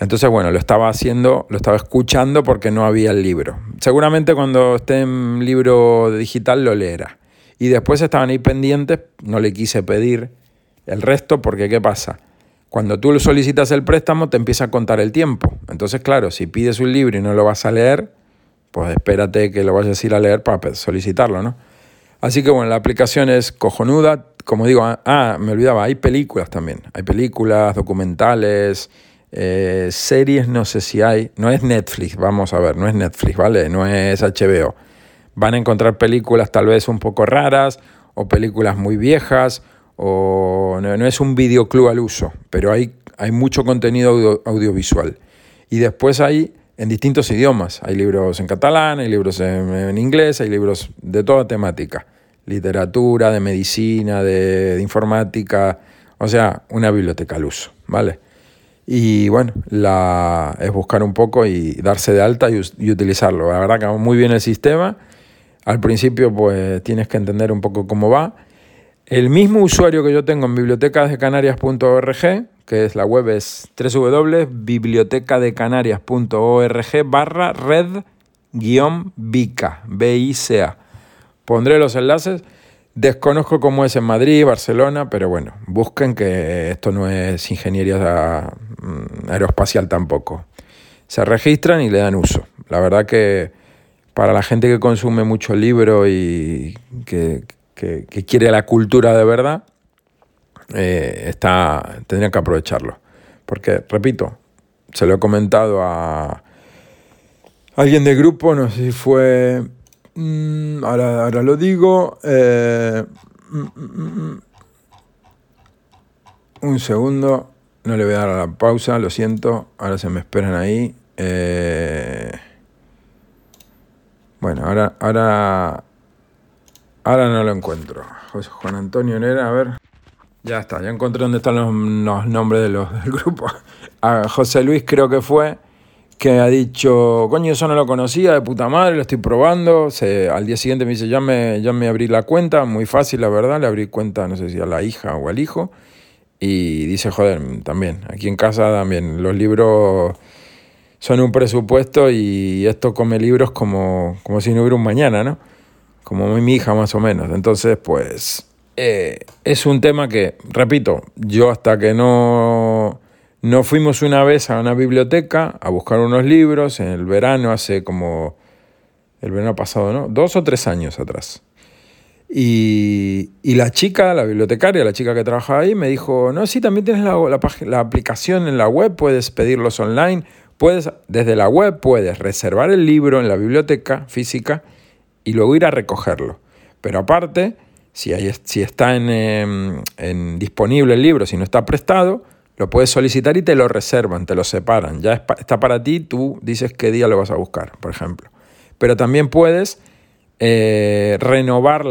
Entonces, bueno, lo estaba haciendo, lo estaba escuchando porque no había el libro. Seguramente cuando esté en libro digital lo leerá. Y después estaban ahí pendientes, no le quise pedir el resto porque ¿qué pasa? Cuando tú solicitas el préstamo te empieza a contar el tiempo. Entonces, claro, si pides un libro y no lo vas a leer, pues espérate que lo vayas a ir a leer para solicitarlo, ¿no? Así que bueno, la aplicación es cojonuda. Como digo, ah, ah me olvidaba, hay películas también. Hay películas, documentales, eh, series no sé si hay, no es Netflix, vamos a ver, no es Netflix, ¿vale? No es HBO. Van a encontrar películas tal vez un poco raras o películas muy viejas o no, es un videoclub al uso, pero hay, hay mucho contenido audiovisual. Y después hay en distintos idiomas, hay libros en catalán, hay libros en, inglés, hay libros de toda temática, literatura, de medicina, de, informática, o sea, una biblioteca al uso, ¿vale? Y bueno, la, es buscar un poco y darse de alta y, utilizarlo. La verdad que va muy bien el sistema. Al principio pues tienes que entender un poco cómo va. El mismo usuario que yo tengo en bibliotecasdecanarias.org, que es la web es www.bibliotecadecanarias.org barra red-bica, B-I-C-A. Pondré los enlaces Desconozco cómo es en Madrid, Barcelona, pero bueno, busquen que esto no es ingeniería mm, aeroespacial tampoco. Se registran y le dan uso. La verdad que para la gente que consume mucho libro y que, quiere la cultura de verdad, eh, está, tendrían que aprovecharlo. Porque, repito, se lo he comentado a alguien del grupo, no sé si fue Mm, ahora, ahora, lo digo. Eh, mm, mm, un segundo. No le voy a dar a la pausa, lo siento. Ahora se me esperan ahí. Eh, bueno, ahora, ahora, ahora no lo encuentro. Juan Antonio Nera, a ver. Ya está, ya encontré dónde están los, nombres de los, del grupo. José Luis creo que fue que ha dicho, coño, eso no lo conocía, de puta madre, lo estoy probando. Al día siguiente me dice, ya me, ya me abrí la cuenta, muy fácil, la verdad, le abrí cuenta, no sé si a la hija o al hijo. Y dice, joder, también, aquí en casa también, los libros son un presupuesto y esto come libros como, como si no hubiera un mañana, ¿no? Como mi hija más o menos. Entonces, pues, eh, es un tema que, repito, yo hasta que no nos fuimos una vez a una biblioteca a buscar unos libros en el verano, hace como el verano pasado, ¿no? Dos o tres años atrás. Y, la chica, la bibliotecaria, la chica que trabajaba ahí, me dijo, no, sí, también tienes la, la, aplicación en la web, puedes pedirlos online, puedes, desde la web puedes reservar el libro en la biblioteca física y luego ir a recogerlo. Pero aparte, si, hay, si está en, em, en disponible el libro, si no está prestado, lo puedes solicitar y te lo reservan, te lo separan. Ya está para ti, tú dices qué día lo vas a buscar, por ejemplo. Pero también puedes eh, renovar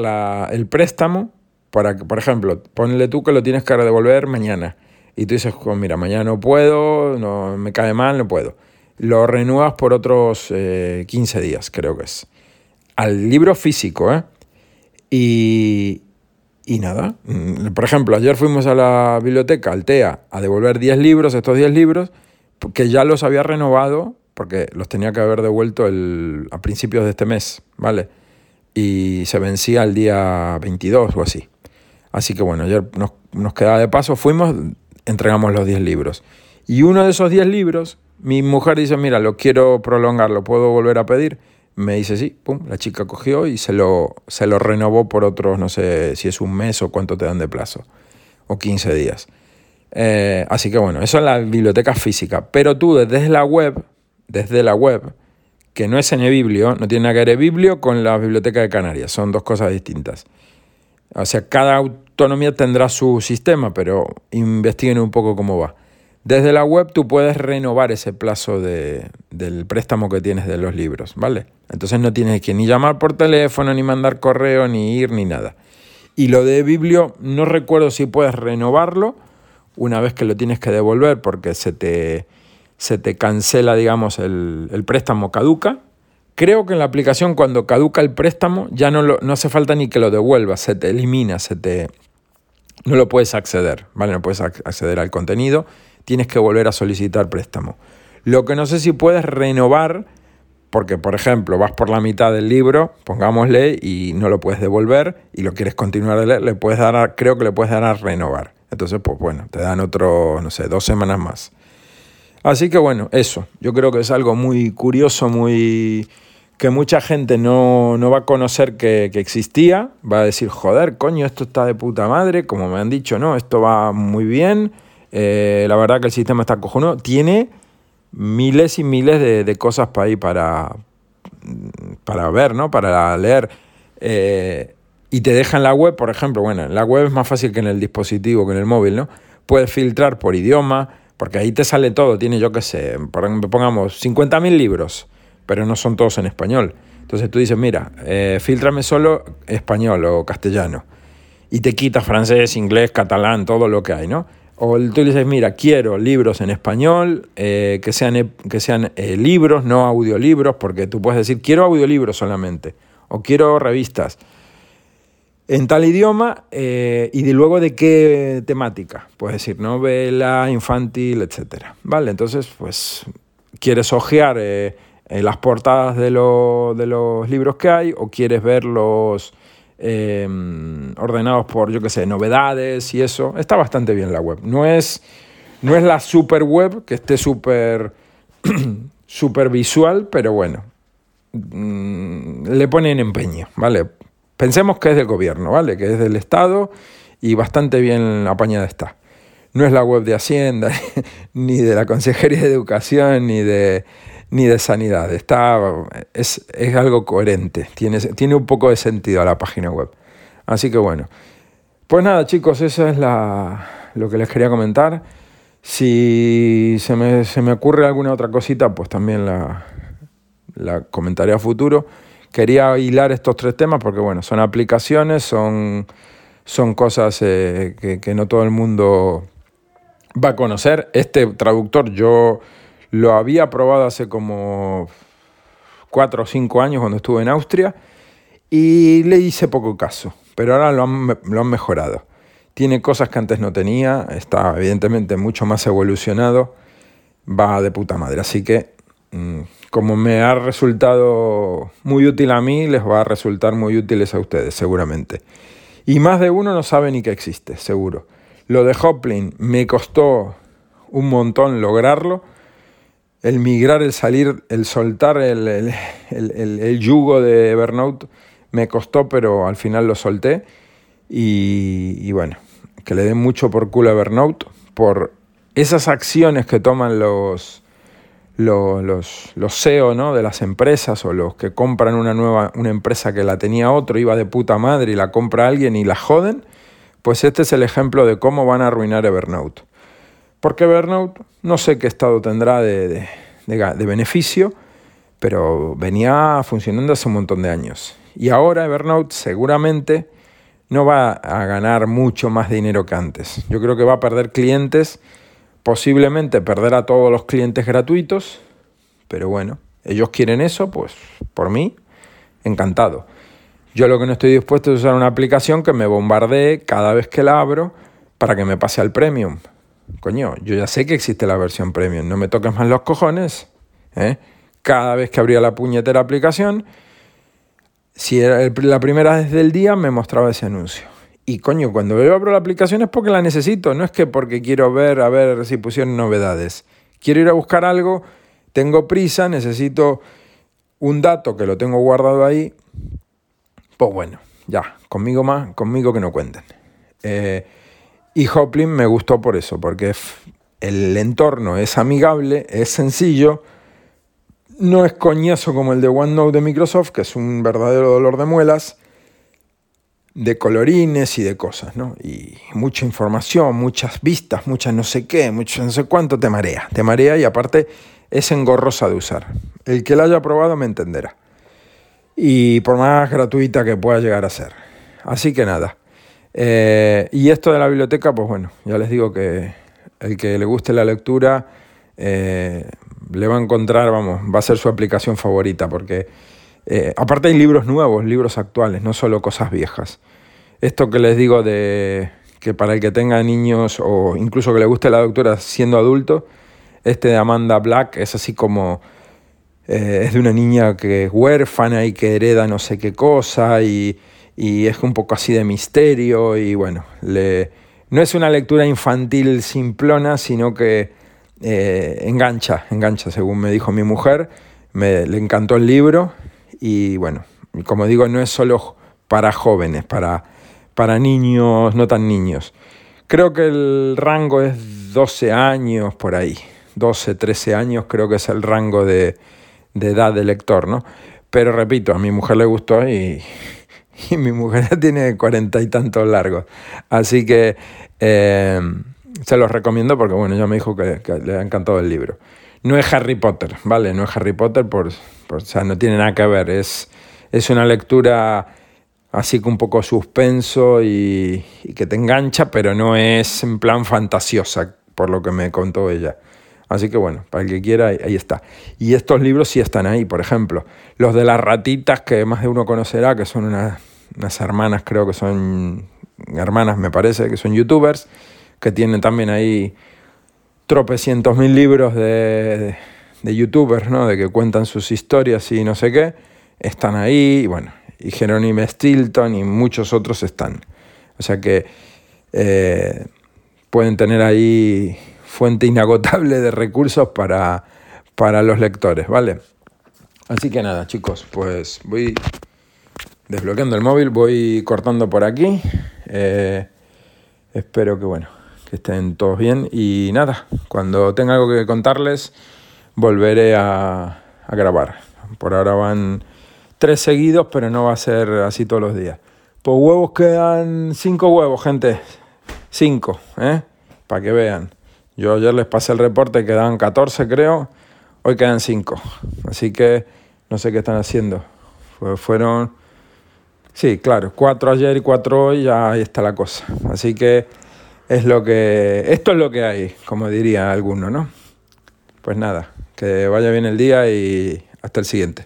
el préstamo para que, por ejemplo, ponle tú que lo tienes que devolver mañana. Y tú dices, mira, mañana no puedo, no, me cae mal, no puedo. Lo renuevas por otros 15 eh, días, creo que es. Al libro físico, ¿eh? Y, y nada, mm, por ejemplo, ayer fuimos a la biblioteca, al TEA, a devolver 10 libros, estos 10 libros, que ya los había renovado, porque los tenía que haber devuelto el, a principios de este mes, ¿vale? Y se vencía el día 22 o así. Así que bueno, ayer nos, nos quedaba de paso, fuimos, entregamos los 10 libros. Y uno de esos 10 libros, mi mujer dice, mira, lo quiero prolongar, ¿lo puedo volver a pedir? Me dice sí, pum, la chica cogió y se lo, se lo renovó por otros, no sé si es un mes o cuánto te dan de plazo. o 15 días. Eh, así que bueno, eso es la biblioteca física. Pero tú desde la web, desde la web, que no es en biblio, no tiene nada que ver biblio con la biblioteca de Canarias, son dos cosas distintas. O sea, cada autonomía tendrá su sistema, pero investiguen un poco cómo va. Desde la web tú puedes renovar ese plazo de, del préstamo que tienes de los libros, ¿vale? Entonces no tienes que ni llamar por teléfono, ni mandar correo, ni ir, ni nada. Y lo de Biblio, no recuerdo si puedes renovarlo una vez que lo tienes que devolver porque se te, se te cancela, digamos, el, el préstamo caduca. Creo que en la aplicación cuando caduca el préstamo ya no, lo, no hace falta ni que lo devuelvas, se te elimina, se te, no lo puedes acceder, ¿vale? No puedes acceder al contenido tienes que volver a solicitar préstamo. Lo que no sé si puedes renovar, porque por ejemplo vas por la mitad del libro, pongámosle, y no lo puedes devolver y lo quieres continuar a leer, le puedes dar a, creo que le puedes dar a renovar. Entonces, pues bueno, te dan otro, no sé, dos semanas más. Así que bueno, eso. Yo creo que es algo muy curioso, muy que mucha gente no, va a conocer que, que, existía, va a decir, joder, coño, esto está de puta madre, como me han dicho, no, esto va muy bien, eh, la verdad que el sistema está cojonudo. Tiene miles y miles de, cosas para ahí para, para ver, ¿no? Para leer. Eh, y te deja en la web, por ejemplo, bueno, en la web es más fácil que en el dispositivo, que en el móvil, ¿no? Puedes filtrar por idioma, porque ahí te sale todo. Tiene, yo qué sé, pongamos 50.000 libros, pero no son todos en español. Entonces tú dices, mira, eh, filtrame solo español o castellano. Y te quita francés, inglés, catalán, todo lo que hay, ¿no? O tú dices, mira, quiero libros en español, eh, que sean, que sean eh, libros, no audiolibros, porque tú puedes decir, quiero audiolibros solamente, o quiero revistas en tal idioma eh, y de luego de qué temática. Puedes decir novela, infantil, etc. ¿Vale? Entonces, pues, quieres ojear las portadas de, de los libros que hay o quieres ver los Em, ordenados por, yo qué sé, novedades y eso. Está bastante bien la web. No es, no es la super web que esté súper super visual, pero bueno, mm, le ponen empeño, ¿vale? Pensemos que es del gobierno, ¿vale? Que es del Estado y bastante bien apañada está. No es la web de Hacienda, ni de la Consejería de Educación, ni de ni de sanidad. Está, es, algo coherente, tiene, tiene un poco de sentido a la página web. Así que bueno. Pues nada, chicos, eso es la, lo que les quería comentar. Si se me, se me ocurre alguna otra cosita, pues también la, la comentaré a futuro. Quería hilar estos tres temas porque, bueno, son aplicaciones, son, son cosas eh, que no todo el mundo va a conocer. Este traductor yo lo había probado hace como cuatro o cinco años cuando estuve en Austria y le hice poco caso, pero ahora lo han, mejorado. Tiene cosas que antes no tenía, está evidentemente mucho más evolucionado, va de puta madre. Así que, mm, como me ha resultado muy útil a mí, les va a resultar muy útiles a ustedes, seguramente. Y más de uno no sabe ni que existe, seguro. Lo de Hoplin me costó un montón lograrlo el migrar, el salir, el soltar el, yugo de Evernote me costó, pero al final lo solté. Y, bueno, que le den mucho por culo a Evernote por esas acciones que toman los, los, los, los CEO ¿no? de las empresas o los que compran una nueva una empresa que la tenía otro, iba de puta madre y la compra alguien y la joden, pues este es el ejemplo de cómo van a arruinar Evernote. Porque Evernote no sé qué estado tendrá de, beneficio, pero venía funcionando hace un montón de años. Y ahora Evernote seguramente no va a ganar mucho más dinero que antes. Yo creo que va a perder clientes, posiblemente perder a todos los clientes gratuitos, pero bueno, ellos quieren eso, pues por mí, encantado. Yo lo que no estoy dispuesto es usar una aplicación que me bombardee cada vez que la abro para que me pase al premium. Coño, yo ya sé que existe la versión premium, no me toques más los cojones. ¿eh? Cada vez que abría la puñetera aplicación, si era la primera vez del día, me mostraba ese anuncio. Y coño, cuando yo abro la aplicación es porque la necesito, no es que porque quiero ver a ver si pusieron novedades. Quiero ir a buscar algo, tengo prisa, necesito un dato que lo tengo guardado ahí. Pues bueno, ya, conmigo más, conmigo que no cuenten. Eh, Y Hoplin me gustó por eso, porque el entorno es amigable, es sencillo, no es coñazo como el de OneNote de Microsoft, que es un verdadero dolor de muelas, de colorines y de cosas, ¿no? Y mucha información, muchas vistas, muchas no sé qué, mucho no sé cuánto, te marea, te marea y aparte es engorrosa de usar. El que la haya probado me entenderá. Y por más gratuita que pueda llegar a ser. Así que nada. Eh, y esto de la biblioteca, pues bueno, ya les digo que el que le guste la lectura eh, le va a encontrar, vamos, va a ser su aplicación favorita, porque eh, aparte hay libros nuevos, libros actuales, no solo cosas viejas. Esto que les digo de que para el que tenga niños o incluso que le guste la lectura siendo adulto, este de Amanda Black es así como es de una niña que es huérfana y que hereda no sé qué cosa y y es un poco así de misterio y bueno, le, no es una lectura infantil simplona, sino que eh, engancha, engancha, según me dijo mi mujer, me, le encantó el libro y bueno, como digo, no es solo para jóvenes, para, para niños, no tan niños. Creo que el rango es 12 años por ahí, 12, 13 años creo que es el rango de, de edad del lector, ¿no? Pero repito, a mi mujer le gustó y, y mi mujer tiene cuarenta y tantos largos. Así que eh, se los recomiendo porque, bueno, ella me dijo que, le ha encantado el libro. No es Harry Potter, ¿vale? No es Harry Potter, por, o sea, no tiene nada que ver. Es, es una lectura así que un poco suspenso y, que te engancha, pero no es en plan fantasiosa, por lo que me contó ella. Así que bueno, para el que quiera, ahí está. Y estos libros sí están ahí, por ejemplo, los de las ratitas, que más de uno conocerá, que son unas, hermanas, creo que son hermanas, me parece, que son youtubers, que tienen también ahí tropecientos mil libros de, de, youtubers, ¿no? De que cuentan sus historias y no sé qué, están ahí, y bueno, y Jerónimo Stilton y muchos otros están. O sea que eh, pueden tener ahí fuente inagotable de recursos para, para los lectores, ¿vale? Así que nada, chicos, pues voy desbloqueando el móvil, voy cortando por aquí. Eh, espero que, bueno, que estén todos bien. Y nada, cuando tenga algo que contarles, volveré a, a grabar. Por ahora van tres seguidos, pero no va a ser así todos los días. Pues huevos quedan cinco huevos, gente. Cinco, ¿eh? Para que vean. Yo ayer les pasé el reporte, quedaban 14 creo, hoy quedan 5. Así que no sé qué están haciendo. fueron, sí, claro, 4 ayer y 4 hoy, ya ahí está la cosa. Así que es lo que, esto es lo que hay, como diría alguno, ¿no? Pues nada, que vaya bien el día y hasta el siguiente.